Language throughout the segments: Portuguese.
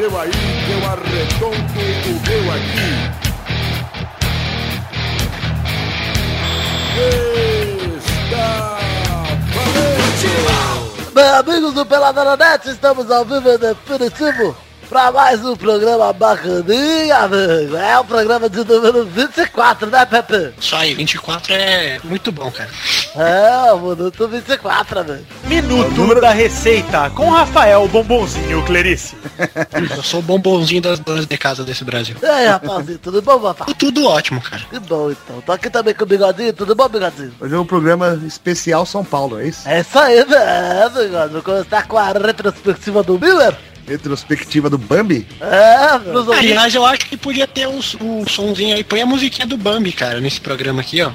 seu aí, que eu arredondo o meu aqui. Está valente! Bem, amigos do Peladora Net, estamos ao vivo em definitivo para mais um programa bacaninha, amigo. É o programa de número 24, né, Pepe? Isso aí, 24 é muito bom, cara. É, o minuto 24, amigo. Minuto da Receita com Rafael Bombonzinho Clerice. Eu sou o bombonzinho das donas de casa desse Brasil. E aí, rapazinho, tudo bom, papai? Tudo ótimo, cara. Que bom, então. Tô aqui também com o Bigodinho, tudo bom, Bigodinho? Hoje é um programa especial São Paulo, é isso? É isso aí, né, Bigode? Vou começar com a retrospectiva do Miller. Retrospectiva do Bambi? É. Aliás, eu acho que podia ter um, um somzinho aí. Põe a musiquinha do Bambi, cara, nesse programa aqui, ó.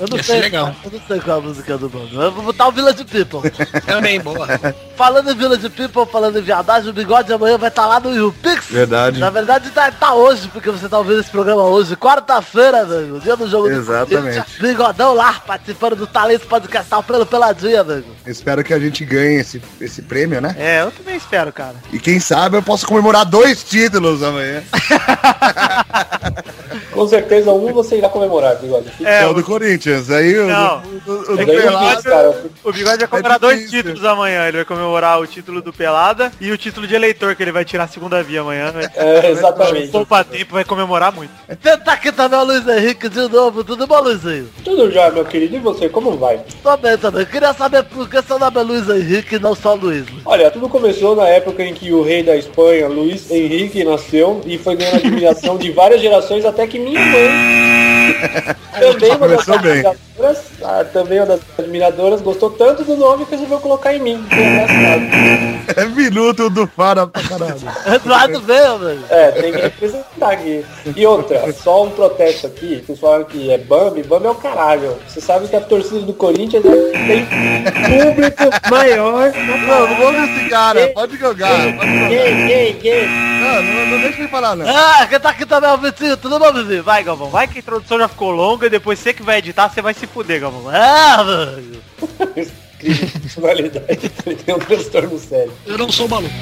Eu não Ia sei, ser legal. Eu não sei qual é a música do Bambi. Eu vou botar o Village People. Também, boa. falando em Village People, falando em viadagem, o Bigode amanhã vai estar lá no YouPix. Verdade. Na verdade tá, tá hoje, porque você tá ouvindo esse programa hoje, quarta-feira, amigo, dia do jogo Exatamente. do Bigodão lá, participando do Talento Podcastal pelo Peladinha, amigo. Espero que a gente ganhe esse, esse prêmio, né? É, eu também espero, cara. E quem sabe eu posso comemorar dois títulos amanhã. Com certeza um você irá comemorar, Bigode. É, É, o do Corinthians. Aí o, Não. o, o, o É. Bigode, cara, O Bigode vai comemorar É dois títulos amanhã. Ele vai comemorar o título do Pelada e o título de eleitor, que ele vai tirar a segunda via amanhã. Né? É, exatamente. Poupa tempo, vai comemorar muito. Tenta aqui também o Luiz Henrique de novo, tudo bom, Luizinho? Tudo já, meu querido. E você, como vai? Tô bem também, queria saber por que seu nome é Luiz Henrique e não só Luiz. Olha, tudo começou na época em que o rei da Espanha, Luís Henrique, nasceu e foi ganhando admiração de várias gerações, até que minha mãe, também uma das Admiradoras, ah, também uma das admiradoras, gostou tanto do nome que resolveu colocar em mim. É minuto do Fara pra caralho. Eduardo veio, velho. É, tem que representar aqui. E outra, só um protesto aqui, vocês falaram que é Bambi, Bambi é o caralho. Você sabe que a torcida do Corinthians é- tem público maior. Não, não vou ver esse cara. Pode jogar. Gay, gay, gay. Não, não, não deixa ele falar, não. Ah, quem tá aqui também é o tudo bom, Vizinho? Vai, Galvão. Vai que a introdução já ficou longa e depois você que vai editar, você vai se fuder, Galvão. É, velho. Personalidade, ele tem um transtorno sério. Eu não sou maluco.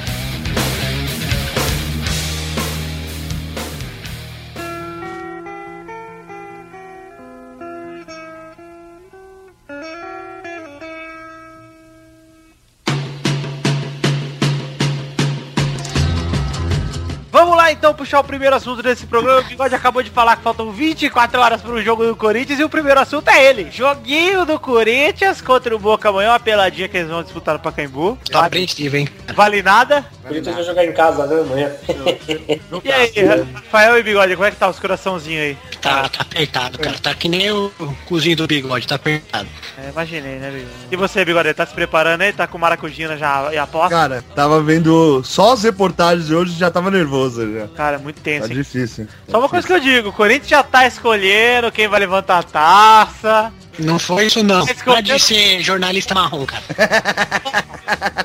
Então puxar o primeiro assunto desse programa. O Bigode acabou de falar que faltam 24 horas pro jogo do Corinthians e o primeiro assunto é ele. Joguinho do Corinthians contra o Boca amanhã, uma peladinha que eles vão disputar no Pacaembu. Tá apreensivo, hein? Vale nada. O Corinthians vai jogar em casa, né, amanhã? E aí, Rafael e Bigode, como é que tá os coraçãozinhos aí? Tá, tá apertado, cara. Tá que nem o cozinho do bigode, tá apertado. É, imaginei, né, Bigode? E você, Bigode, tá se preparando aí? Tá com maracujina já e aposta? Cara, tava vendo só as reportagens de hoje e já tava nervoso já. Cara, muito Tá tenso, hein? difícil. Só uma coisa que eu digo, o Corinthians já tá escolhendo quem vai levantar a taça. Não foi isso não. Para de ser jornalista marrom, cara.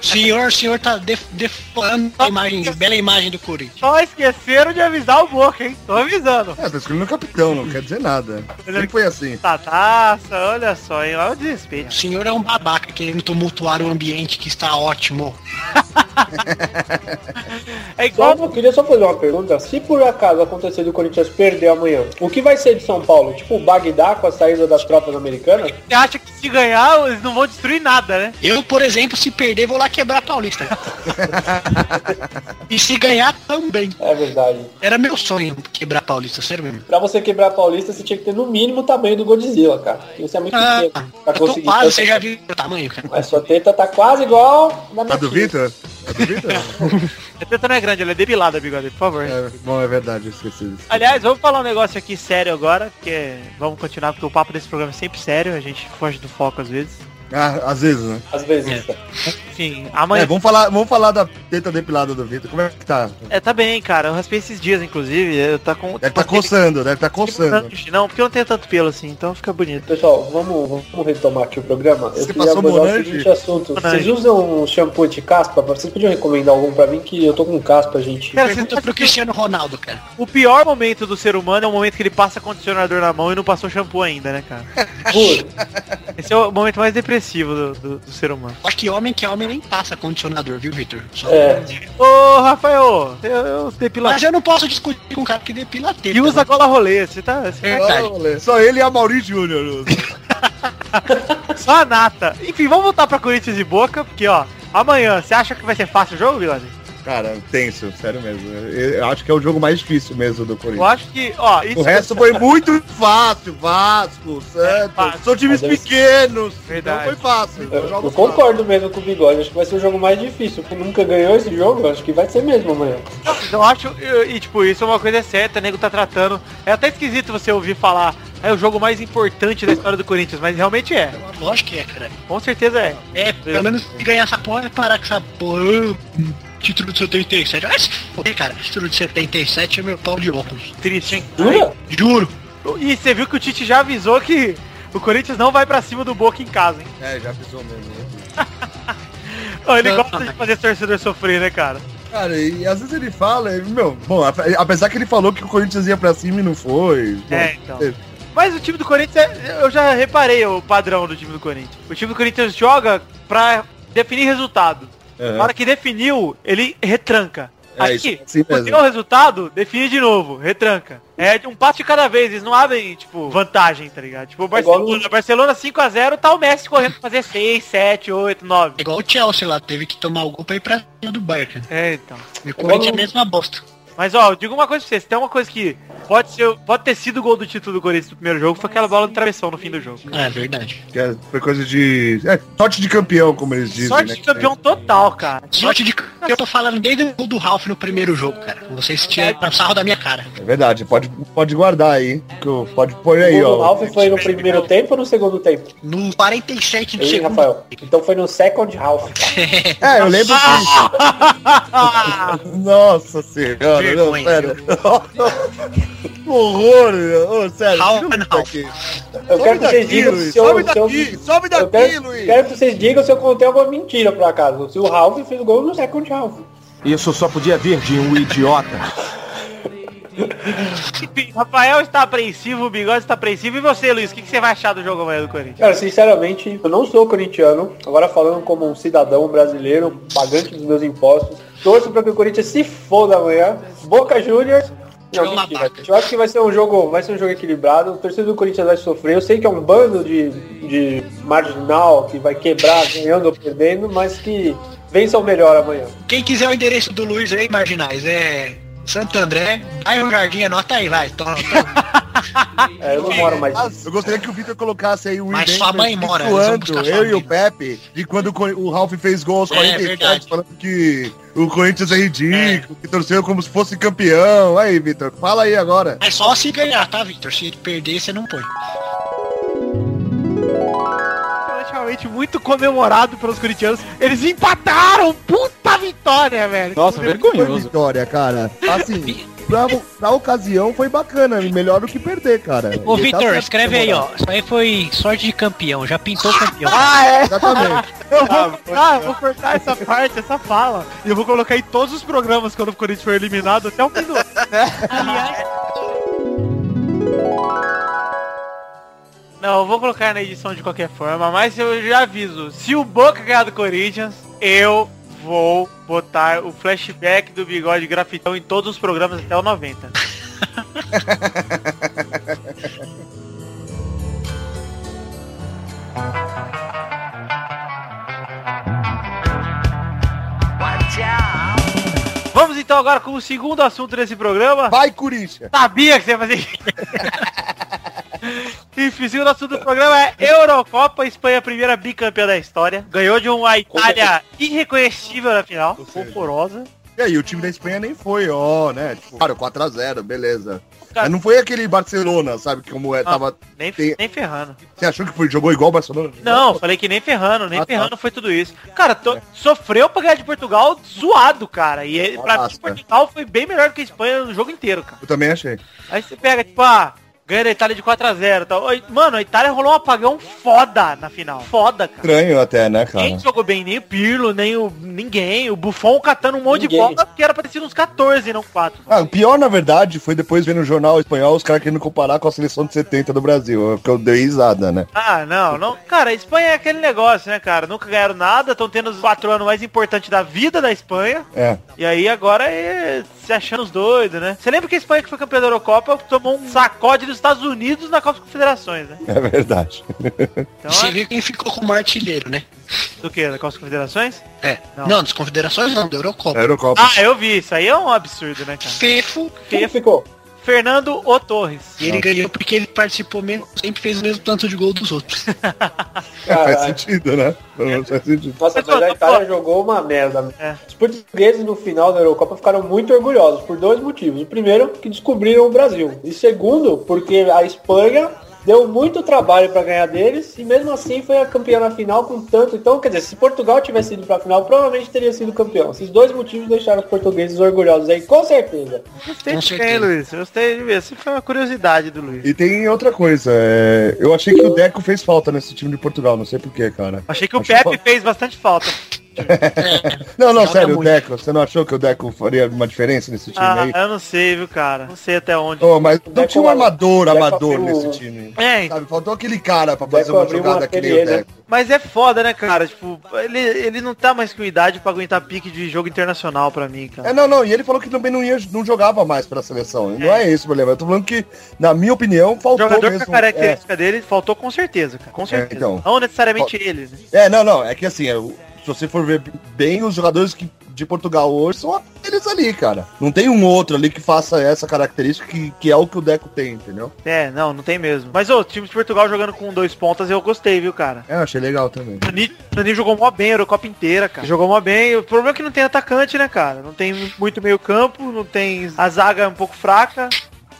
senhor, senhor tá def deflando a imagem, bela imagem do Corinthians. Só esqueceram de avisar o Boca, hein? Tô avisando. É, tá escolhendo o capitão, não quer dizer nada. Sempre foi assim. Tá taça, olha só, hein? Olha o desrespeito. O senhor é um babaca querendo tumultuar o ambiente que está ótimo. É Só, igual eu queria só fazer uma pergunta. Se por acaso acontecer do Corinthians perder amanhã, o que vai ser de São Paulo? Tipo o Bagdá com a saída das tropas americanas? Você acha que se ganhar, eles não vão destruir nada, né? Eu, por exemplo, se perder, vou lá quebrar a Paulista. e se ganhar também. É verdade. Era meu sonho quebrar a Paulista, sério mesmo. Pra você quebrar a Paulista, você tinha que ter no mínimo o tamanho do Godzilla, cara. Isso é muito Ah, pequeno pra eu tô conseguir. quase, você já viu o tamanho, cara? Mas sua teta tá quase igual na minha A do. Vitor? A do Vitor? A teta não é grande, ela é depilada, bigode, por favor. É, bom, é verdade, eu esqueci disso. Aliás, vamos falar um negócio aqui sério agora, porque vamos continuar, porque o papo desse programa é sempre sério, a gente foge do foco às vezes. Ah, às vezes, né? Às vezes. Enfim, amanhã. É, vamos falar, vamos falar da teta depilada do Vitor. Como é que tá? É, tá bem, cara. Eu raspei esses dias, inclusive. Eu tá com. Deve tá coçando, deve tá coçando. Não, porque eu não tenho tanto pelo assim, então fica bonito. Pessoal, vamos, vamos retomar aqui o programa. Eu Você queria passou abordar o seguinte assunto. Vocês usam shampoo de caspa? Vocês podiam recomendar algum pra mim que eu tô com caspa, gente. Cara, você Pergunta sabe pro Cristiano Ronaldo, cara. o pior momento do ser humano é o momento que ele passa condicionador na mão e não passou shampoo ainda, né, cara? Esse é o momento mais depressivo do, do- do ser humano. Acho que homem que é homem nem passa condicionador, viu, Victor? Só É. Ô, Rafael, eu, eu depila... Mas eu não posso discutir com um cara que depila a teta. E usa né? gola rolê, você tá... Você É. tá Verdade. Olha, Só ele e a Mauri Júnior. só a nata. Enfim, vamos voltar pra Corinthians e Boca, porque, ó, amanhã, você acha que vai ser fácil o jogo, Bigode? Cara, tenso, sério mesmo. Eu eu acho que é o jogo mais difícil mesmo do Eu Corinthians. acho que, ó, isso... O resto foi muito fácil. Vasco, Santos. fácil. São times Mas é- pequenos. Verdade. Não foi fácil. Eu, eu concordo mesmo com o Bigode, acho que vai ser o jogo mais difícil. Quem nunca ganhou esse jogo, acho que vai ser mesmo amanhã. Eu acho, e, e, tipo, isso é uma coisa certa, o nego tá tratando. É até esquisito você ouvir falar, é o jogo mais importante da história do Corinthians, mas realmente é. Lógico que é, cara. Com certeza é. É, pelo menos se ganhar essa porra, é parar com essa porra. Título de 77. Vai se foder, cara. Título de 77 é meu pau de óculos. Triste, hein? Jura? Juro. E você viu que o Tite já avisou que o Corinthians não vai pra cima do Boca em casa, hein? É, já pisou mesmo. né? Ele gosta de fazer torcedor sofrer, né, cara? Cara, e às vezes ele fala, e, meu, bom, apesar que ele falou que o Corinthians ia pra cima e não foi. bom, É, então. Mas o time do Corinthians, é- eu já reparei o padrão do time do Corinthians. O time do Corinthians joga pra definir resultado. É. Na hora que definiu, ele retranca. É, Aqui, é assim deu o resultado, define de novo, retranca. É um passo de cada vez, eles não abrem, tipo, vantagem, tá ligado? Tipo, o igual Barcelona, Barcelona 5x0, tá o Messi correndo pra fazer 6, 7, 8, 9. É igual o Chelsea lá, teve que tomar o gol pra ir pra cima do Bayern. É, então. E o Corinthians é a mesma bosta. Mas, ó, eu digo uma coisa pra vocês, tem uma coisa que pode, ser, pode ter sido o gol do título do Corinthians no primeiro jogo, foi aquela bola de travessão no fim do jogo. É verdade. Que é- foi coisa de. É, sorte de campeão, como eles dizem. Sorte né? de campeão total, cara. Sorte de que eu tô falando desde o gol do Ralph no primeiro jogo, cara. Vocês tiraram sarro da minha cara. É verdade, pode, pode guardar aí. Pode pôr aí, o gol do ó. Ralf foi no primeiro tempo ou no segundo tempo? No 47 do Ei, segundo. Rafael. Então foi no second half. É, eu lembro disso. Nossa senhora, não, Vergonha, sério. que horror, meu. Ô, sério. Half tira and isso half. aqui. Eu Sobe quero que vocês daqui, digam Luiz, se eu, sobe se eu- daqui, sobe daqui, quero, Luiz. quero que vocês digam se eu contei alguma mentira por acaso. Se o Ralf fez o gol no second half. Isso só podia vir de um idiota. Enfim, Rafael está apreensivo, o Bigode está apreensivo. E você, Luiz, o que, que você vai achar do jogo amanhã do Corinthians? Cara, sinceramente, eu não sou corintiano. Agora falando como um cidadão brasileiro, pagante dos meus impostos. Torço para que o Corinthians se foda amanhã. Boca Juniors. Não, mentira. Eu acho que vai ser um jogo, vai ser um jogo equilibrado. O torcedor do Corinthians vai sofrer. Eu sei que é um bando de, de marginal que vai quebrar ganhando ou perdendo, mas que vença o melhor amanhã. Quem quiser o endereço do Luiz aí, marginais, é Santo André, bairro Jardim, anota aí, vai. Toma, toma. É, eu não moro mais. Eu gostaria que o Victor colocasse aí o Mas evento sua mãe mora, sua eu e o. Pepe de quando o, Ralf fez gol aos É, 47, verdade. falando que o Corinthians é ridículo, que torceu como se fosse campeão. Aí, Victor, fala aí agora. É só se ganhar, tá, Victor? Se perder, você não põe. Relativamente muito comemorado pelos corintianos. Eles empataram! Puta vitória, velho! Nossa, Foi vergonhoso. vitória, cara. Assim, pra, pra ocasião foi bacana, melhor do que perder, cara. Ô, tá Vitor, certo escreve aí, ó. Isso aí foi sorte de campeão. Já pintou campeão. Ah, é? Exatamente. Eu vou cortar, eu vou cortar essa parte, essa fala. E eu vou colocar em todos os programas quando o Corinthians for eliminado até o minuto. Aliás, Não, eu vou colocar na edição de qualquer forma, mas eu já aviso. Se o Boca ganhar do Corinthians, eu vou botar o flashback do bigode grafitão em todos os programas até o 90. Vamos então agora com o segundo assunto desse programa. Vai, Corinthians. Sabia que você ia fazer isso. Enfim, o assunto do programa é Eurocopa, Espanha, primeira bicampeã da história. Ganhou de uma Itália irreconhecível na final, horrorosa. E aí, o time da Espanha nem foi, ó, né? Tipo, claro, 4x0, beleza. Cara- Mas não foi aquele Barcelona, sabe? Como é, tava. Nem, Tem- nem ferrando. Você achou que foi, jogou igual o Barcelona? Não, falei que nem ferrando, nem Ah, tá. ferrando foi tudo isso. Cara, to- sofreu pra ganhar de Portugal suado, cara. E pra mim, Nossa. Portugal foi bem melhor do que a Espanha no jogo inteiro, cara. Eu também achei. Aí você pega, tipo, ah, Ganha da Itália de 4x0. Tá? Mano, a Itália rolou um apagão foda na final. Foda, cara. Estranho até, né, cara? Ninguém jogou bem, nem o Pirlo, nem o. ninguém. O Buffon catando um monte Ninguém. de bola que era pra ter sido uns 14, não 4. Ah, o pior, na verdade, foi depois ver no jornal espanhol os caras querendo comparar com a seleção de 70 do Brasil. Que eu dei risada, né? Ah, não, não. Cara, a Espanha é aquele negócio, né, cara? Nunca ganharam nada, estão tendo os quatro anos mais importantes da vida da Espanha. É. E aí agora é se achando os doidos, né? Você lembra que a Espanha que foi campeã da Eurocopa tomou um sacode dos Estados Unidos na Copa das Confederações, né? É verdade. Então, Você é... viu quem ficou como artilheiro, né? do que? Da Copa das Confederações? É. Não. Não, das confederações não, da Eurocopa. Eurocopa. Ah, eu vi. Isso aí é um absurdo, né, cara? Fefo. Quem ficou? Fernando O Torres. E ele ganhou porque ele participou mesmo, sempre fez o mesmo tanto de gol dos outros. É, faz sentido, né? Faz sentido. Nossa, Mas, mas a. Itália jogou uma merda. É. Os portugueses no final da Eurocopa ficaram muito orgulhosos por dois motivos. O primeiro, que descobriram o Brasil. E segundo, porque a Espanha deu muito trabalho para ganhar deles e mesmo assim foi a campeã na final com tanto. Então, quer dizer, se Portugal tivesse ido pra final, provavelmente teria sido campeão. Esses dois motivos deixaram os portugueses orgulhosos aí, com certeza. Gostei de ver, certeza. Luiz. Gostei de ver. Essa foi uma curiosidade do Luiz. E tem outra coisa, é, eu achei que o Deco fez falta nesse time de Portugal, não sei porquê, cara. Achei que o Acho Pepe que- fez bastante falta. Não, não, Joga sério, o muito. Deco, você não achou que o Deco faria uma diferença nesse time Ah, aí? eu não sei, viu, cara. Não sei até onde. Oh, mas não tinha um armador, amador abriu nesse time. É, Sabe, faltou aquele cara pra fazer uma jogada que nem o né? Deco. mas é foda, né, cara? Tipo, ele, ele não tá mais com idade pra aguentar pique de jogo internacional pra mim, cara. É, não, não, e ele falou que também não, ia, não jogava mais pela seleção. Não é esse o problema. Eu tô falando que, na minha opinião, O faltou jogador com mesmo. a característica dele faltou com certeza, cara. Com certeza. então. Não necessariamente ele, né? É, é, não, não, é que assim, é, o- se você for ver bem, os jogadores que, de Portugal hoje são aqueles ali, cara. Não tem um outro ali que faça essa característica que, que é o que o Deco tem, entendeu? É, não, não tem mesmo. Mas, o time de Portugal jogando com dois pontas, eu gostei, viu, cara? É, eu achei legal também. O Nani, jogou mó bem a Eurocopa inteira, cara. Jogou mó bem. O problema é que não tem atacante, né, cara? Não tem muito meio campo, não tem... A zaga é um pouco fraca.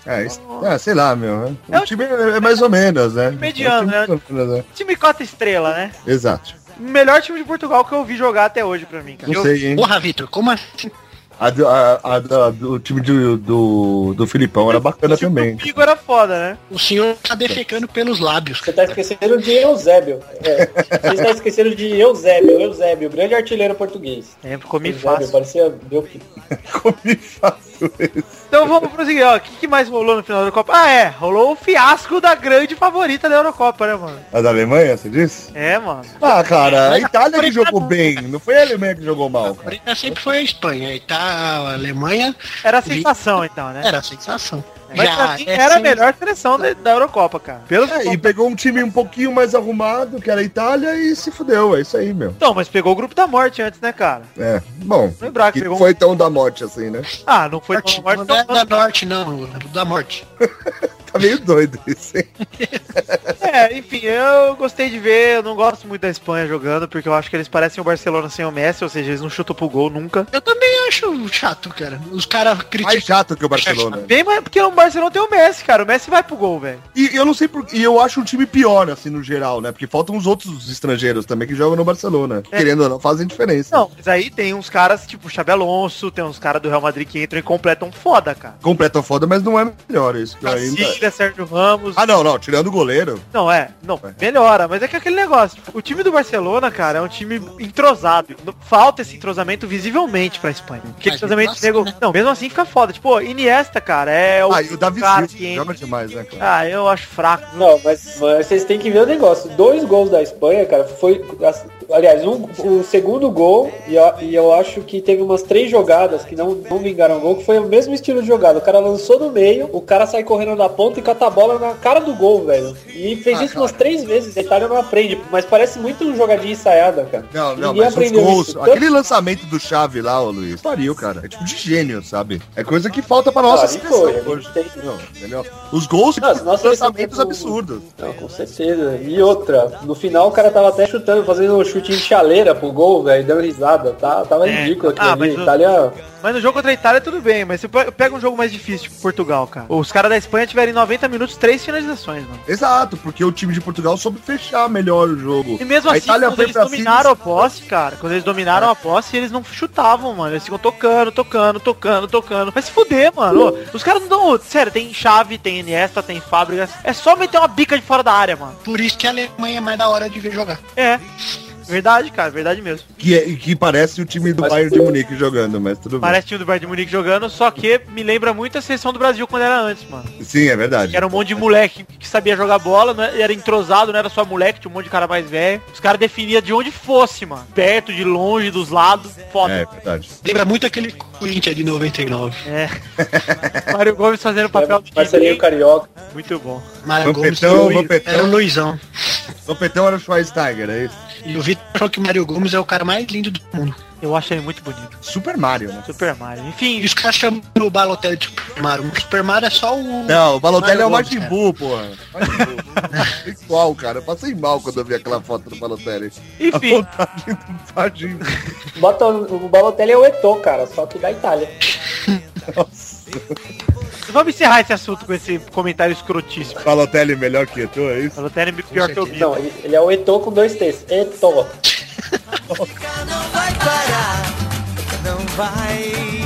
É, é, sei lá, meu. né? É O o- time é mais ou menos, né? Mediano, É o time né? menos, né? Time cota estrela, né? Exato. Melhor time de Portugal que eu vi jogar até hoje pra mim, cara. Não Eu- sei, hein? Porra, Vitor, como assim? A, do- a, a do time do, do, do Filipão era bacana o time também. do Figo era foda, né? O senhor tá defecando pelos lábios. Você tá esquecendo de Eusébio. É, você está esquecendo de Eusébio, Eusébio, grande artilheiro português. É, comi Eusébio, fácil. parecia meu filho. Comi fácil esse. Então vamos prosseguir, ó. O que, que mais rolou no final da Eurocopa? Ah, é. Rolou o fiasco da grande favorita da Eurocopa, né, mano? A da Alemanha, você disse? É, mano. Ah, cara, a Itália que jogou bem, não foi a Alemanha que jogou mal. A sempre foi a Espanha. E tá a Alemanha Era a sensação, então, né? era a sensação. Mas pra mim é era a sem- melhor seleção da, da Eurocopa, cara. Pelo É, e pegou um time um pouquinho mais arrumado, que era a Itália, e se fudeu, é isso aí, meu. Então, mas pegou o grupo da morte antes, né, cara? É, bom, Lembrar que que pegou um- foi tão da morte assim, né? Ah, não foi Norte, tão morte, não é tão- da norte, não, é da morte. Tá meio doido isso, hein? É, enfim, eu gostei de ver, eu não gosto muito da Espanha jogando, porque eu acho que eles parecem o Barcelona sem o Messi, ou seja, eles não chutam pro gol nunca. Eu também acho chato, cara. Os caras Mais criticam. chato que o Barcelona. Bem mais, porque o Barcelona tem o Messi, cara, o Messi vai pro gol, velho. E eu não sei por e eu acho um time pior, assim, no geral, né? Porque faltam os outros estrangeiros também que jogam no Barcelona. É. Querendo ou não, fazem diferença. Não, mas aí tem uns caras, tipo o Xabi Alonso, tem uns caras do Real Madrid que entram e completam foda, cara. Completam foda, mas não é melhor isso. que eu ainda... Cacilha, Sérgio Ramos. Ah, não, não. Tirando o goleiro. Não, é, não, melhora, mas é que aquele negócio, tipo, o time do Barcelona, cara, é um time entrosado. Falta esse entrosamento visivelmente pra Espanha. Mas entrosamento assim, nego... né? Não, mesmo assim fica foda. Tipo, Iniesta, cara, é o Ah, e o Davi cara Silva joga demais, né, cara? Ah, eu acho fraco. Não, mas, mas vocês têm que ver o negócio. Dois gols da Espanha, cara, foi. Aliás, um, o segundo gol, e eu, e eu acho que teve umas três jogadas que não, não vingaram gol, que foi o mesmo estilo de jogada. O cara lançou no meio, o cara sai correndo da ponta e cata a bola na cara do gol, velho. E fez Ah, isso umas três vezes. A Itália não aprende, mas parece muito um jogadinha ensaiada, cara. Não, não, Ninguém mas os aprendeu gols, isso. aquele lançamento do Chave lá, ô Luiz, pariu, cara. É tipo de gênio, sabe? É coisa que falta pra nossa Ah, seleção foi, hoje. Não? Os gols, seleção lançamentos absurdos. Não, com certeza. E outra, no final o cara tava até chutando, fazendo um chute em chaleira pro gol, velho, dando risada. Tá, tava É. ridículo aquilo Ah, ali. mas Itália. Mas no jogo contra a Itália tudo bem, mas você pe- pega um jogo mais difícil, tipo Portugal, cara. Os caras da Espanha tiveram em 90 minutos três finalizações, mano. Exato, porque o time de Portugal soube fechar melhor o jogo. E mesmo a assim, Itália quando foi eles dominaram cima. a posse, cara, quando eles dominaram a posse, eles não chutavam, mano. Eles ficam tocando, tocando, tocando, tocando. Vai se fuder, mano. Os caras não dão. Sério, tem Chave, tem Iniesta, tem Fábricas. É só meter uma bica de fora da área, mano. Por isso que a Alemanha é mais da hora de ver jogar. É. Verdade, cara, verdade mesmo. Que, é, que parece o time do Mas Bayern de Munique jogando, mas tudo Parece o time do Bayern de Munique jogando, só que me lembra muito a seleção do Brasil quando era antes, mano. Sim, é verdade. Era um monte de moleque que sabia jogar bola, não era entrosado, não era só moleque, tinha um monte de cara mais velho. Os caras definiam de onde fosse, mano. Perto, de longe, dos lados. Foda. É, verdade. Lembra muito aquele Corinthians de 99. É. Mário Gomes fazendo o papel do Marcelinho. Carioca. Muito bom. Mário Gomes Vampetão, foi- Vampetão. era o Luizão. O Petão era o Schweinsteiger, é isso? E o Vitor falou que o Mário Gomes é o cara mais lindo do mundo. Eu acho ele muito bonito. Super Mario, né? Super Mario. Enfim, E os caras chamam o Balotelli de Super Mario. O Super Mario é só o... Não, o Balotelli é o Majin Buu, porra. Igual, cara. Eu passei mal quando eu vi aquela foto do Balotelli. Enfim. Bota, o Balotelli é o Eto'o, cara, só que da Itália. Vamos encerrar esse assunto com esse comentário escrotíssimo. Balotelli melhor que tu, é isso? Até é pior que eu vi. Não, ele, ele é o Eto'o com dois T's. Eto'o. não vai parar, não vai.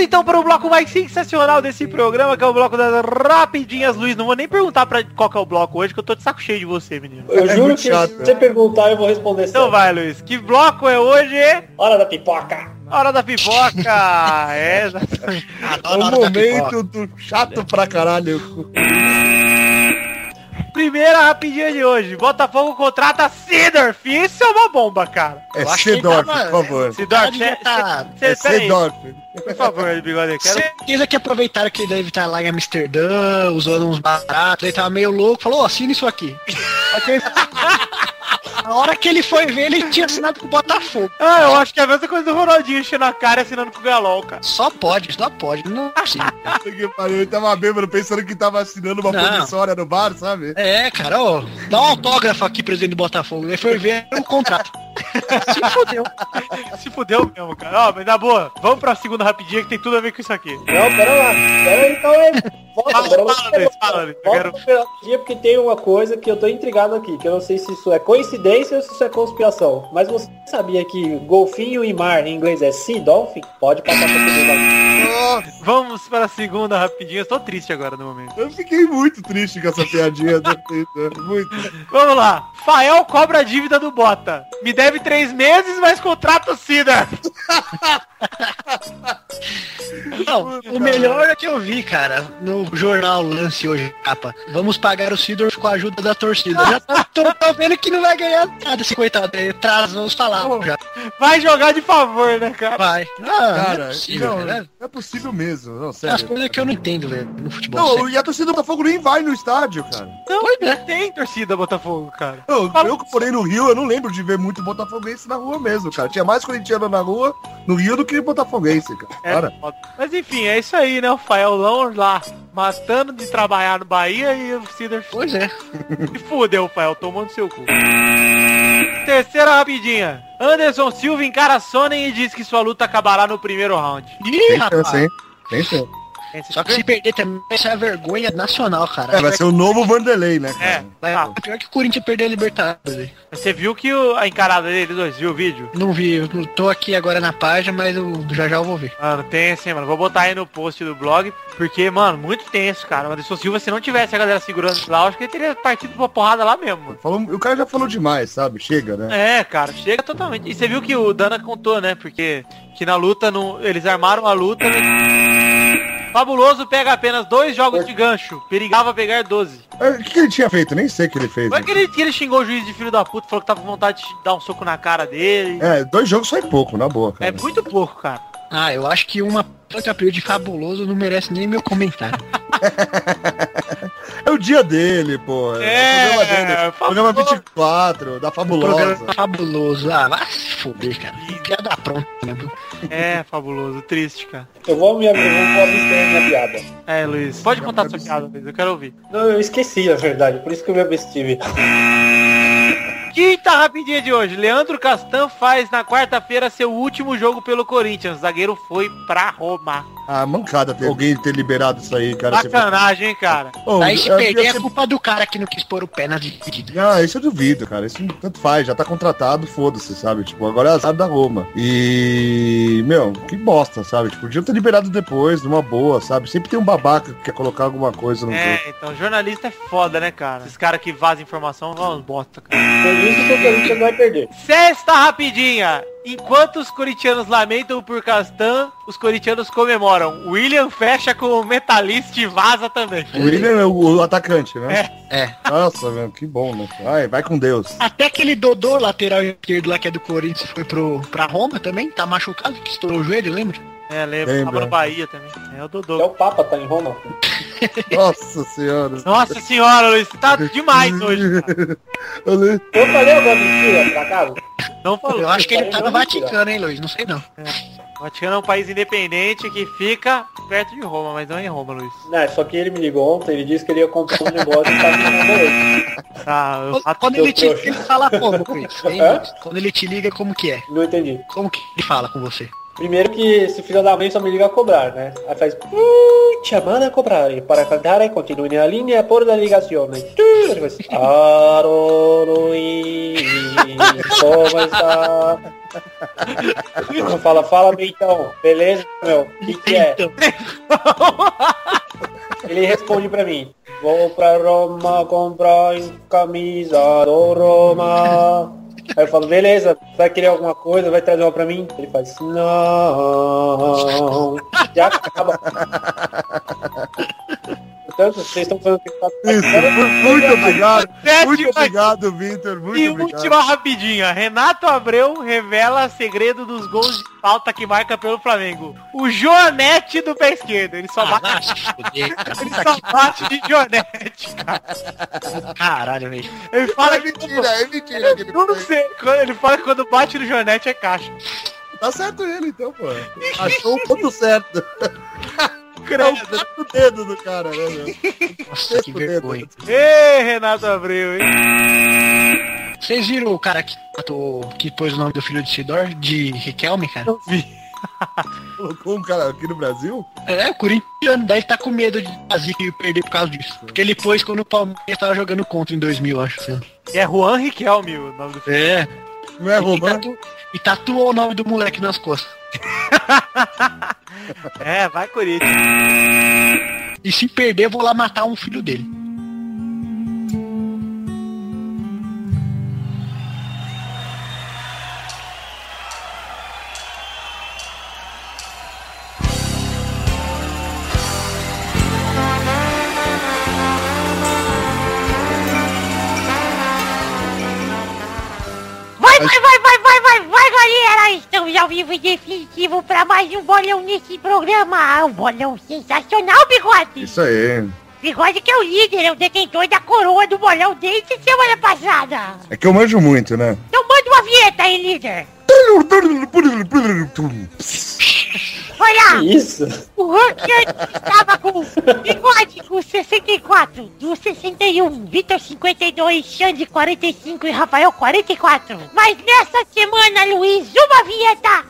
Vamos então para o bloco mais sensacional desse programa, que é o bloco das rapidinhas, Luiz. Não vou nem perguntar pra qual que é o bloco hoje, que eu tô de saco cheio de você, menino. Eu É juro que chato, se né? você perguntar, eu vou responder Então certo. vai, Luiz. Que bloco é hoje? Hora da pipoca. Hora da pipoca. é, exatamente. É o momento do chato pra caralho. Primeira rapidinha de hoje. Botafogo contrata Sidorf. Isso é uma bomba, cara. É Eu acho que ele Sedorf, tava- por favor. Sidorf, devia tá- É Sedorf. por favor, bigode. Quero... Certeza que aproveitaram que ele deve estar lá em Amsterdã, usando uns baratos, ele tava meio louco, falou, ó, assina isso aqui. A hora que ele foi ver, ele tinha assinado com o Botafogo. Ah, eu acho que é a mesma coisa do Ronaldinho enchendo a cara e assinando com o Galol, cara. Só pode, só pode. Não é assim. Que pariu, Ele tava bêbado pensando que tava assinando uma Não. promissória no bar, sabe? É, cara, ó, dá um autógrafo aqui, presidente do Botafogo. Ele foi ver o contrato. Se fodeu. Se fudeu mesmo, cara. Ó, mas na boa, vamos pra segunda rapidinha que tem tudo a ver com isso aqui. Não, pera lá. Pera aí, então é. Volta, Fala, pera fala, Luiz, fala, Luiz, eu quero- dia, porque tem uma coisa que eu tô intrigado aqui, que eu não sei se isso é coincidência ou se isso é conspiração. Mas você sabia que golfinho e mar em inglês é sea dolphin? Pode passar pra segunda. Vamos para a segunda rapidinha. Eu tô triste agora no momento. Eu fiquei muito triste com essa piadinha do Twitter. Muito. Vamos lá. Fael cobra a dívida do Bota. Me deve três meses, mas contrata o Cida. Não, o melhor é que eu vi, cara, no jornal Lance hoje, capa. Vamos pagar o Sidorf com a ajuda da torcida. Já tô, tô- tô vendo que não vai ganhar nada esse coitado. Ele traz os palavras já. Vai jogar de favor, né, cara? Vai. Ah, Cara, não é possível, não, não é possível mesmo. Não, As sério. coisas que eu não entendo, velho, no futebol. Não, sério. e a torcida do Botafogo nem vai no estádio, cara. Não, Pois é. tem torcida Botafogo, cara. Eu, eu que morei no Rio, eu não lembro de ver muito botafoguense na rua mesmo, cara. Tinha mais corintiano na rua, no Rio, do que botafoguense, cara. É. Mas enfim, é isso aí, né? O Faelão lá matando de trabalhar no Bahia e o Cider Pois é. se fudeu, Fael, tomando seu cu. Terceira rapidinha. Anderson Silva encara Sonnen e diz que sua luta acabará no primeiro round. Ih, tem rapaz. chance, hein? Tem chance. Esse Só que se perder também, isso é vergonha nacional, cara. É, vai ser o novo Vanderlei, né, É, cara? Vai- ah, Pior que o Corinthians perder a Libertadores. você viu que o- a encarada deles dois, viu o vídeo? Não vi, eu não tô aqui agora na página, mas eu, já já eu vou ver. Mano, tem assim, mano. Vou botar aí no post do blog, porque, mano, muito tenso, cara. O Anderson Silva, se não tivesse a galera segurando lá, eu acho que ele teria partido pra porrada lá mesmo, mano. Falou- o cara já falou demais, sabe? Chega, né? É, cara, chega totalmente. E você viu que o Dana contou, né? Porque que na luta, no, eles armaram a luta. Né? Fabuloso pega apenas dois jogos de gancho. Perigava pegar 12. É, O que, que ele tinha feito? Nem sei o que ele fez. É que ele, que ele xingou o juiz de filho da puta, falou que tava com vontade de dar um soco na cara dele. É, dois jogos foi pouco, na boa, É, cara. muito pouco, cara. Ah, eu acho que uma planta de fabuloso não merece nem meu comentário. É o dia dele, pô. É, o programa dele. Programa fabuloso. 24, da Fabulosa. Programa fabuloso. Ah, vai se foder, cara. Piada pronta, né? É, fabuloso, triste, cara. Eu vou me eu vou abster minha piada. É, Luiz, pode contar sua piada, Luiz, eu quero ouvir. Não, eu esqueci, na verdade, por isso que eu me abstive. Quinta rapidinha de hoje. Leandro Castan faz na quarta-feira seu último jogo pelo Corinthians. O zagueiro foi pra Roma. Ah, mancada ter alguém ter liberado isso aí, cara. Sacanagem, hein, cara. Ô, Aí se perder é culpa do cara que não quis pôr o pé na dividida. Ah, isso eu duvido, cara. Isso tanto faz, já tá contratado, foda-se, sabe? Tipo, agora é azar da Roma. E, meu, que bosta, sabe? Tipo, podia ter liberado depois, numa boa, sabe? Sempre tem um babaca que quer colocar alguma coisa no jogo. É, então, jornalista é foda, né, cara? Esses caras que vazam informação vão uns bosta, cara. Por isso que o Corinthians vai perder. Sexta rapidinha. Enquanto os corintianos lamentam por Castan, os corintianos comemoram. William fecha com o Metalist e vaza também. O William é o, o atacante, né? É. Nossa, velho, que bom, né? Ai, vai com Deus. Até aquele Dodô, lateral esquerdo lá que é do Corinthians, foi pro, pra Roma também, tá machucado, que estourou o joelho, lembra? É, lembra. Lembra. Tava no Bahia também. É o Até Dodô. o Papa tá em Roma. Nossa senhora. Nossa senhora, Luiz, você tá demais hoje, cara. Eu falei alguma mentira, por acaso? Não falou. Eu acho que ele tá no Não, mentira. Vaticano, hein, Luiz? Não sei não. O Vaticano é um país independente que fica perto de Roma, mas não é em Roma, Luiz. Não, só que ele me ligou ontem, ele disse que ele ia comprar um negócio e tá me. Ah, eu Quando- Quando ele te ele fala como? Quando ele te liga, como que é? Não entendi. Como que ele fala com você? Primeiro que esse filho da mãe só me liga a cobrar, né? Aí faz "Uh, chamada a cobrar para cantar continue na linha por la ligação. Ele faz como está? Fala, fala então, beleza, meu? O que, que é? Então, Ele responde pra mim, vou pra Roma comprar em camisa do Roma. Aí eu falo, beleza, vai querer alguma coisa, vai trazer uma pra mim? Ele faz, não. Já acaba. Vocês estão tá... Isso, muito obrigado. Muito obrigado, Vitor. Muito E obrigado. última rapidinha. Renato Abreu revela segredo dos gols de falta que marca pelo Flamengo. O Joanete do pé esquerdo. Ele só ah, bate, ele só bate de Joanete, cara. caralho, velho. Ele fala É que mentira, é mentira. Eu não sei. Quando- Ele fala que quando bate no Joanete é caixa. Tá certo ele, então, pô. Achou o ponto certo. É o Credo. quarto dedo do cara, né, meu? Nossa, que vergonha. Ê, Renato Abreu, hein? Vocês viram o cara que, matou- que pôs o nome do filho de Sidor? De Riquelme, cara? Colocou um cara aqui no Brasil? É, o corintiano, daí tá com medo de fazer e perder por causa disso. Porque ele pôs quando o Palmeiras tava jogando contra em 2000, acho. assim. E é Juan Riquelme o nome do filho. É. Não é E, romano? tatu... e tatuou o nome do moleque nas costas. É, vai Corinthians. E se perder, eu vou lá matar um filho dele. Vai, vai, vai, vai, vai, vai, vai, galera! Ao vivo e definitivo para mais um bolão nesse programa. Um bolão sensacional, Bigode! Isso aí. Bigode que é o líder, é o detentor da coroa do bolão desde semana passada. É que eu manjo muito, né? Então manda uma vinheta aí, líder. Olha, Que isso? o ranking estava com Bigode com 64, do 61, Vitor 52, Xande 45 e Rafael 44. Mas nessa semana, Luiz, uma vinheta.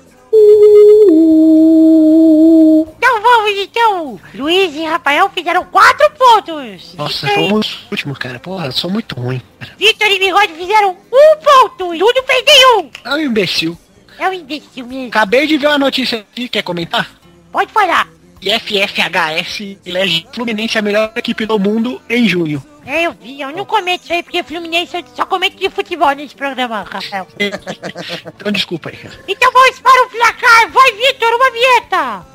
Então vamos então. Luiz e Rafael fizeram 4 pontos. Nossa, Vitor e- fomos os últimos, cara. Porra, sou muito ruim. cara. Vitor e Bigode fizeram um ponto. E nenhum. É um imbecil. É um imbecil mesmo. Acabei de ver uma notícia aqui, quer comentar? Pode falar. E FFHS elege Fluminense a melhor equipe do mundo em junho. É, eu vi. Eu não comento isso aí porque Fluminense eu só comento de futebol nesse programa, Rafael. Então desculpa aí. Então vamos para o placar. Vai, Vitor, uma vinheta.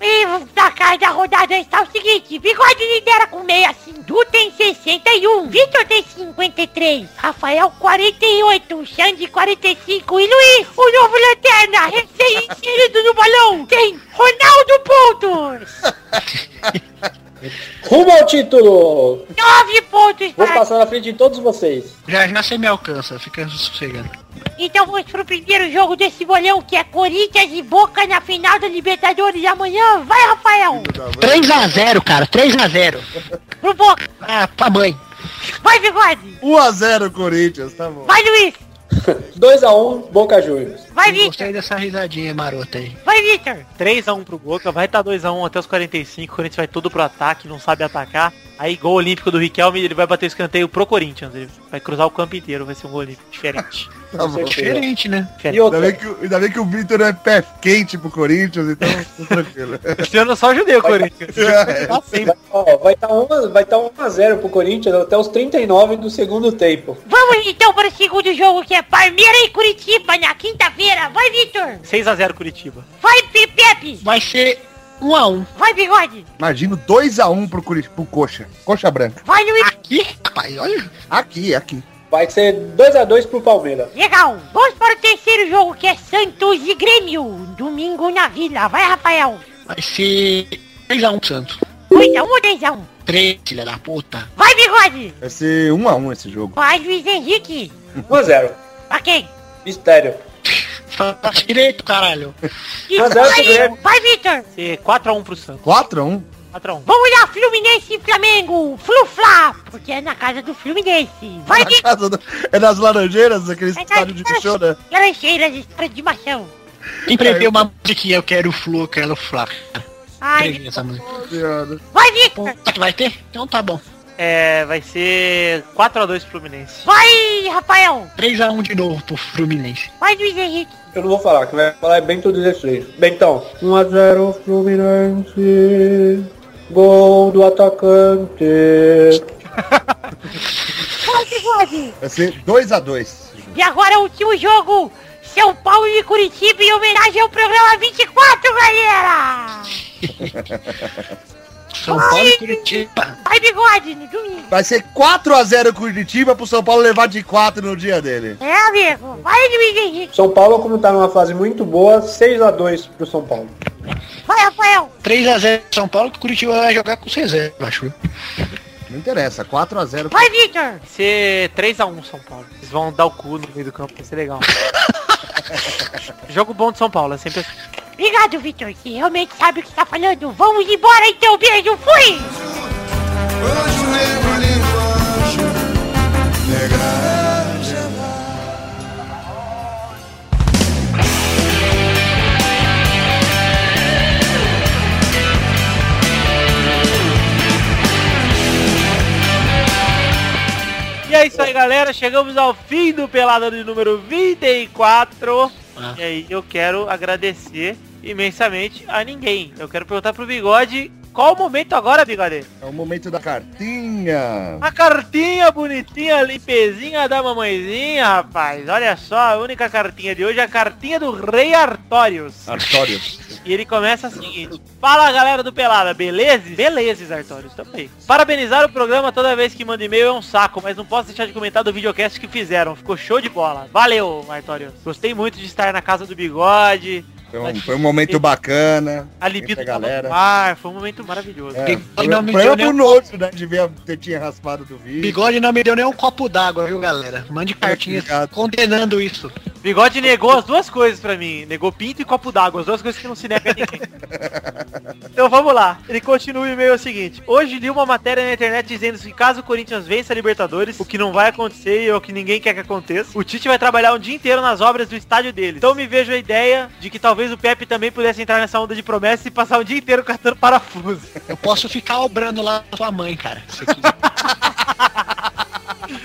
E o placar da rodada está o seguinte. Bigode lidera com 65. Du tem 61. Vitor tem 53. Rafael 48. Xande 45. E Luiz, o novo lanterna, recém-inserido no balão, tem Ronaldo Pontos. Rumo ao título! 9 pontos Vou passar na frente de todos vocês. Já já você me alcança, fica sossegando. Então vamos pro primeiro jogo desse bolão, que é Corinthians e Boca na final da Libertadores amanhã. Vai, Rafael! 3x0, cara, 3x0. Pro Boca! Ah, pra mãe. Vai, Bigode! 1x0 Corinthians, tá bom. Vai, Luiz! 2x1 Boca Juniors. Vai, Eu Vitor. Gostei dessa risadinha marota aí. Vai, Vitor. 3x1 pro Boca, vai estar 2x1 até os 45, o Corinthians vai todo pro ataque, não sabe atacar. Aí gol olímpico do Riquelme, ele vai bater o escanteio pro Corinthians, ele vai cruzar o campo inteiro, vai ser um gol olímpico diferente. Tá bom. Diferente, né? E Ainda outra, bem, que, o- ainda bem que o Vitor é pé quente pro Corinthians, então tô tranquilo. Esse ano só judeu o Corinthians. É. Tá vai estar tá vai tá 1x0 pro Corinthians até os 39 do segundo tempo. Vamos então para o segundo jogo, que é Palmeiras e Curitiba, na quinta-feira. Vai, Vitor. 6x0 Curitiba. Vai, Pe- Pepe. Vai ser um a um. Vai, Bigode. Imagino 2x1 pro, Curi- pro Coxa. Coxa branca. Vai, Luiz. Aqui, rapaz, olha. Aqui, aqui. Vai ser 2x2 pro Palmeiras. Legal. Vamos para o terceiro jogo, que é Santos e Grêmio. Domingo na Vila. Vai, Rafael. Vai ser 3x1 Santos. 2x1 ou 2x1? 3, filha da puta. Vai, Bigode. Vai ser 1x1 esse jogo. Vai, Luiz Henrique. 1x0. Pra quem? Mistério. Tá direito, caralho. E é vai, vai, Vitor. Ser 4x1 pro Santos. 4x1? 4x1. Vamos lá, Fluminense e Flamengo. Flu-Flá. Porque é na casa do Fluminense. Vai, Na Vitor. casa do- É nas Laranjeiras, aquele É estádio de show, né? Laranjeiras, história de maçã. Quem preveu uma musiquinha, eu quero o Flu, eu quero o Flá. Ai, vai, Vitor. Será que vai ter? Então tá bom. É, vai ser 4x2 pro Fluminense. Vai, Rafael. 3x1 de novo pro Fluminense. Vai, Luiz Henrique. Eu não vou falar, que vai falar é Bento 16. Bentão. 1x0 Fluminense. Gol do atacante. Vai, Bigode. Vai ser 2x2. E agora o último jogo. São Paulo e Curitiba em homenagem ao programa 24, galera. São Paulo e Curitiba. Vai, Bigode, no domingo. Vai ser 4x0 Curitiba pro São Paulo levar de 4 no dia dele. É, amigo. Vai, Henrique. São Paulo, como tá numa fase muito boa, 6x2 pro São Paulo. Vai, Rafael. 3x0 São Paulo, que o Curitiba vai jogar com o reserva, acho. Não interessa, 4x0. Vai, Victor. Vai ser 3x1 São Paulo. Eles vão dar o cu no meio do campo, vai ser legal. Jogo bom de São Paulo, é sempre assim. Obrigado, Victor. Você realmente sabe o que está falando. Vamos embora então. Beijo. Fui. E é isso aí, galera. Chegamos ao fim do Pelada de número 24. Ah. E aí eu quero agradecer imensamente a ninguém. Eu quero perguntar pro Bigode qual o momento agora, Bigode? É o momento da cartinha. A cartinha bonitinha, limpezinha da mamãezinha, rapaz. Olha só, a única cartinha de hoje é a cartinha do Rei Artorius. Artórios. E ele começa o seguinte. Fala galera do Pelada, beleza? Belezes, Artorius, também. Parabenizar o programa toda vez que manda e-mail é um saco, mas não posso deixar de comentar do videocast que fizeram. Ficou show de bola. Valeu, Artorius. Gostei muito de estar na casa do bigode. Foi um, foi um momento bacana. A libido tava galera. ar, foi um momento maravilhoso. É, Bigode foi, não me foi deu eu nem um- nojo, né? De ver a tetinha raspada do vídeo. Bigode não me deu nem um copo d'água, viu, galera? Mande cartinhas Obrigado. condenando isso. Bigode negou as duas coisas pra mim. Negou pinto e copo d'água. As duas coisas que não se nega a ninguém. então vamos lá. Ele continua o e-mail é o seguinte. Hoje li uma matéria na internet dizendo que caso o Corinthians vença a Libertadores, o que não vai acontecer e é o que ninguém quer que aconteça, o Tite vai trabalhar um dia inteiro nas obras do estádio dele. Então me vejo a ideia de que talvez o Pepe também pudesse entrar nessa onda de promessa e passar o dia inteiro catando parafuso. Eu posso ficar obrando lá na sua mãe, cara.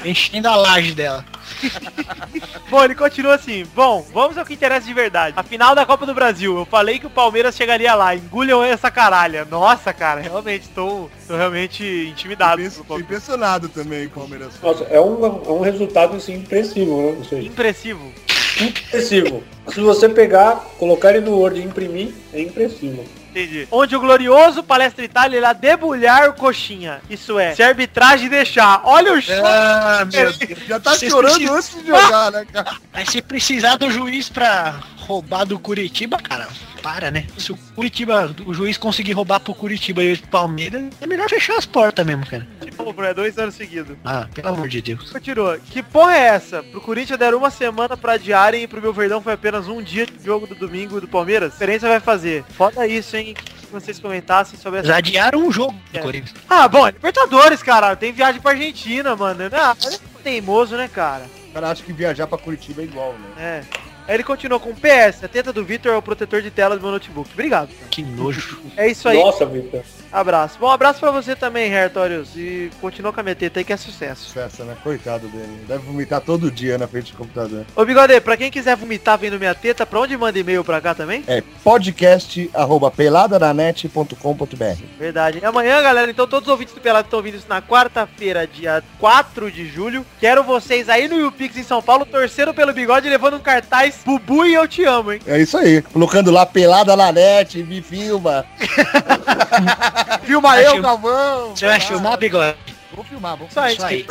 Enchendo a laje dela. Bom, ele continua assim. Bom, vamos ao que interessa de verdade. A final da Copa do Brasil. Eu falei que o Palmeiras chegaria lá. Engulham essa caralha. Nossa, cara, realmente tô, tô realmente intimidado. Impress- Impressionado também, Palmeiras. Nossa, é um, é um resultado assim, impressivo, né? Impressivo. Impressivo. Se você pegar, colocar ele no Word e imprimir, é impressivo. Entendi. Onde o glorioso Palestra Itália irá debulhar o coxinha. Isso é, se a arbitragem deixar. Olha o chute. Ah, meu Deus. Já tá Vocês chorando precisam- antes de jogar, né, cara? Mas se precisar do juiz pra roubar do Curitiba, cara, para, né? Se o Curitiba, o juiz conseguir roubar pro Curitiba e pro Palmeiras, é melhor fechar as portas mesmo, cara. Pô, é dois anos seguidos. Ah, pelo amor de Deus. Continua. Que porra é essa? Pro Corinthians deram uma semana pra adiarem e pro meu Verdão foi apenas um dia de jogo do domingo do Palmeiras? Que diferença vai fazer? Foda isso, hein? Que vocês comentassem sobre essa Eles adiaram um jogo do É. Corinthians. Ah, bom, é Libertadores, cara. Tem viagem pra Argentina, mano. Ah, é teimoso, né, cara? O cara acha que viajar pra Curitiba é igual, né? É. Aí ele continuou com PS, a teta do Vitor é o protetor de tela do meu notebook. Obrigado. Que nojo. É isso aí. Nossa, Vitor. Abraço. Bom, abraço pra você também, Hertorius. E continua com a minha teta aí que é sucesso. Festa, né? Coitado dele. Deve vomitar todo dia na frente do computador. Ô Bigode, pra quem quiser vomitar vendo minha teta, pra onde manda e-mail pra cá também? É podcast arroba peladananet.com.br. Verdade. E amanhã, galera, então todos os ouvintes do Pelado estão ouvindo isso na quarta-feira, dia 4 de julho. Quero vocês aí no YouPix em São Paulo, torcendo pelo bigode levando um cartaz Bubu e eu te amo, hein? É isso aí. Colocando lá pelada na net, me filma. filma Vai eu, filmar. Galvão. Você vai filmar, bigode? Vou filmar, vou Isso aí. Isso aí.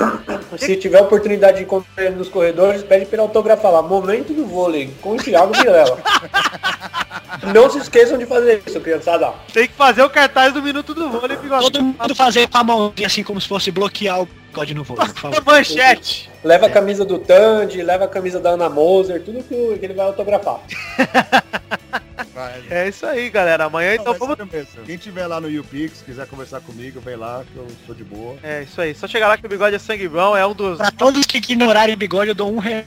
Se tiver oportunidade de encontrar ele nos corredores, pede pra ele autografar lá. Momento do vôlei com o Thiago Vilela. Não se esqueçam de fazer isso, criançada. Tem que fazer o cartaz do Minuto do Vôlei, Bigode. Todo mundo fazer com a mãozinha assim como se fosse bloquear o bigode no voo, por favor. Manchete. Leva a camisa do Tandy, leva a camisa da Ana Moser, tudo que, ele vai autografar. Vai. É isso aí, galera. Amanhã então Não, vamos... ser mesmo. Quem tiver lá no YouPix, quiser conversar comigo, vem lá, que eu sou de boa. É isso aí. Só chegar lá que o bigode é sangue bom, é um dos... Pra todos que ignorarem bigode, eu dou um real.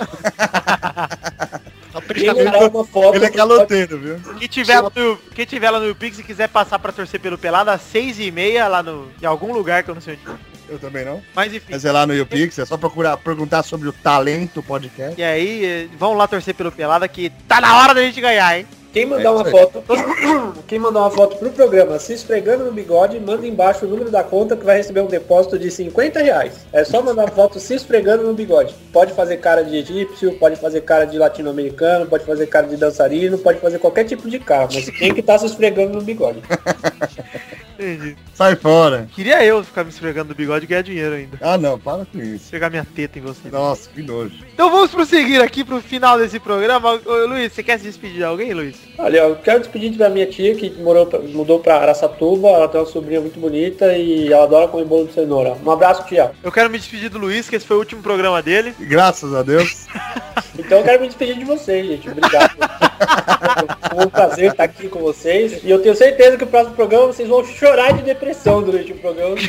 Só pra uma foto, Ele é caloteiro, viu? Quem tiver, lá no, quem tiver lá no Pix e quiser passar pra torcer pelo Pelado, às seis e meia lá no, em algum lugar que eu não sei onde. Eu também não. Mas enfim. Mas é lá no YouPix, é só procurar, perguntar sobre o talento podcast. E aí, eh, vão lá torcer pelo Pelada que tá na hora da gente ganhar, hein? Quem mandar É uma foto, quem mandar uma foto pro programa se esfregando no bigode, manda embaixo o número da conta que vai receber um depósito de 50 reais. É só mandar uma foto se esfregando no bigode. Pode fazer cara de egípcio, pode fazer cara de latino-americano, pode fazer cara de dançarino, pode fazer qualquer tipo de cara, mas tem que estar se esfregando no bigode. Entendi. Sai fora. Queria eu ficar me esfregando no bigode e ganhar dinheiro ainda. Ah, não, para com isso. Pegar minha teta em você. Nossa, que nojo. Então vamos prosseguir aqui pro final desse programa. Ô, Luiz, você quer se despedir de alguém, Luiz? Olha, eu quero despedir da minha tia que morou, mudou pra Araçatuba, ela tem uma sobrinha muito bonita e ela adora comer bolo de cenoura. Um abraço, tia. Eu quero me despedir do Luiz, que esse foi o último programa dele. Graças a Deus. Então eu quero me despedir de vocês, gente. Obrigado. Foi um prazer estar aqui com vocês. E eu tenho certeza que o próximo programa vocês vão chorar de depressão durante o programa.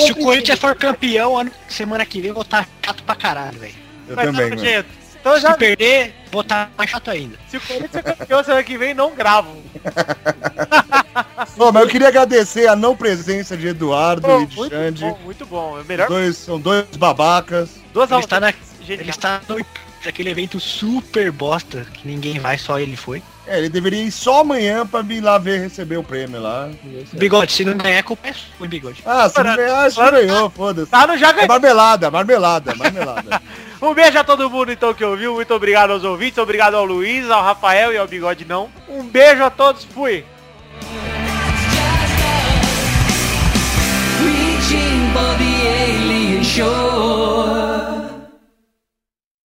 Se o. Corinthians for campeão, ano, semana que vem eu vou estar chato pra caralho, velho. Eu Mas também, tá, mano. Então já, Se perder, vou estar mais chato ainda. se o Corinthians é campeão semana que vem, não gravo. Ô, mas eu queria agradecer a não presença de Eduardo e de muito Xande. bom, muito bom. É melhor. dois, são dois babacas. Duas Ele está, na, ele está no aquele evento super bosta, que ninguém vai, só ele foi. É, ele deveria ir só amanhã pra vir lá ver receber o prêmio lá. Bigode, se não ganhar, culpa é sua, bigode. Ah, se não ganhar, que ganhou, foda-se. Tá no já É ganhou. marmelada, marmelada, marmelada. Um beijo a todo mundo então que ouviu. Muito obrigado aos ouvintes. Obrigado ao Luiz, ao Rafael e ao Bigode não. Um beijo a todos. Fui. reaching for the alien shore.